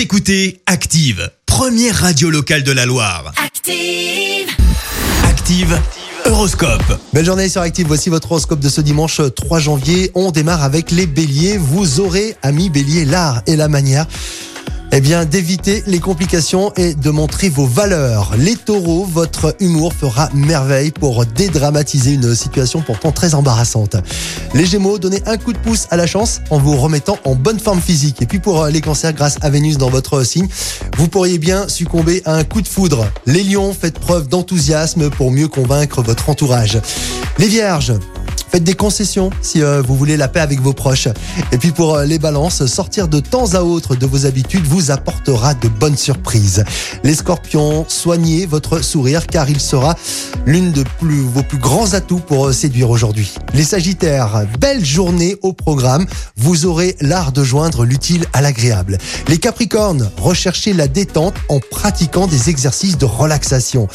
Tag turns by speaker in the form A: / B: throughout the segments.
A: Vous écoutez Active, première radio locale de la Loire.
B: Active.
A: Active, Horoscope.
C: Belle journée sur Active, voici votre horoscope de ce dimanche 3 janvier. On démarre avec les béliers. Vous aurez, amis béliers, l'art et la manière eh bien, d'éviter les complications et de montrer vos valeurs. Les taureaux, votre humour fera merveille pour dédramatiser une situation pourtant très embarrassante. Les gémeaux, donnez un coup de pouce à la chance en vous remettant en bonne forme physique. Et puis pour les cancers, grâce à Vénus dans votre signe, vous pourriez bien succomber à un coup de foudre. Les lions, faites preuve d'enthousiasme pour mieux convaincre votre entourage. Les vierges, Faites des concessions si euh, vous voulez la paix avec vos proches. Et puis pour euh, les balances, sortir de temps à autre de vos habitudes vous apportera de bonnes surprises. Les scorpions, soignez votre sourire car il sera l'une de vos plus grands atouts pour euh, séduire aujourd'hui. Les sagittaires, belle journée au programme. Vous aurez l'art de joindre l'utile à l'agréable. Les capricornes, recherchez la détente en pratiquant des exercices de relaxation.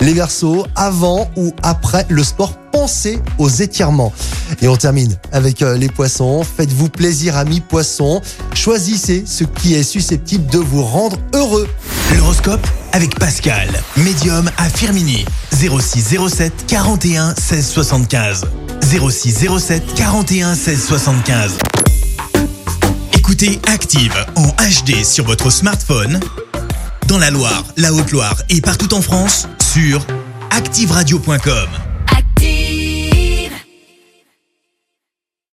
C: Les versos, avant ou après le sport pensez aux étirements. Et on termine avec euh, les poissons. Faites-vous plaisir, amis poissons. Choisissez ce qui est susceptible de vous rendre heureux.
A: L'horoscope avec Pascal, médium à Firmini. 06 07 41 16 75. 06 07 41 16 75. Écoutez Active en HD sur votre smartphone, dans la Loire, la Haute-Loire et partout en France, sur activeradio.com.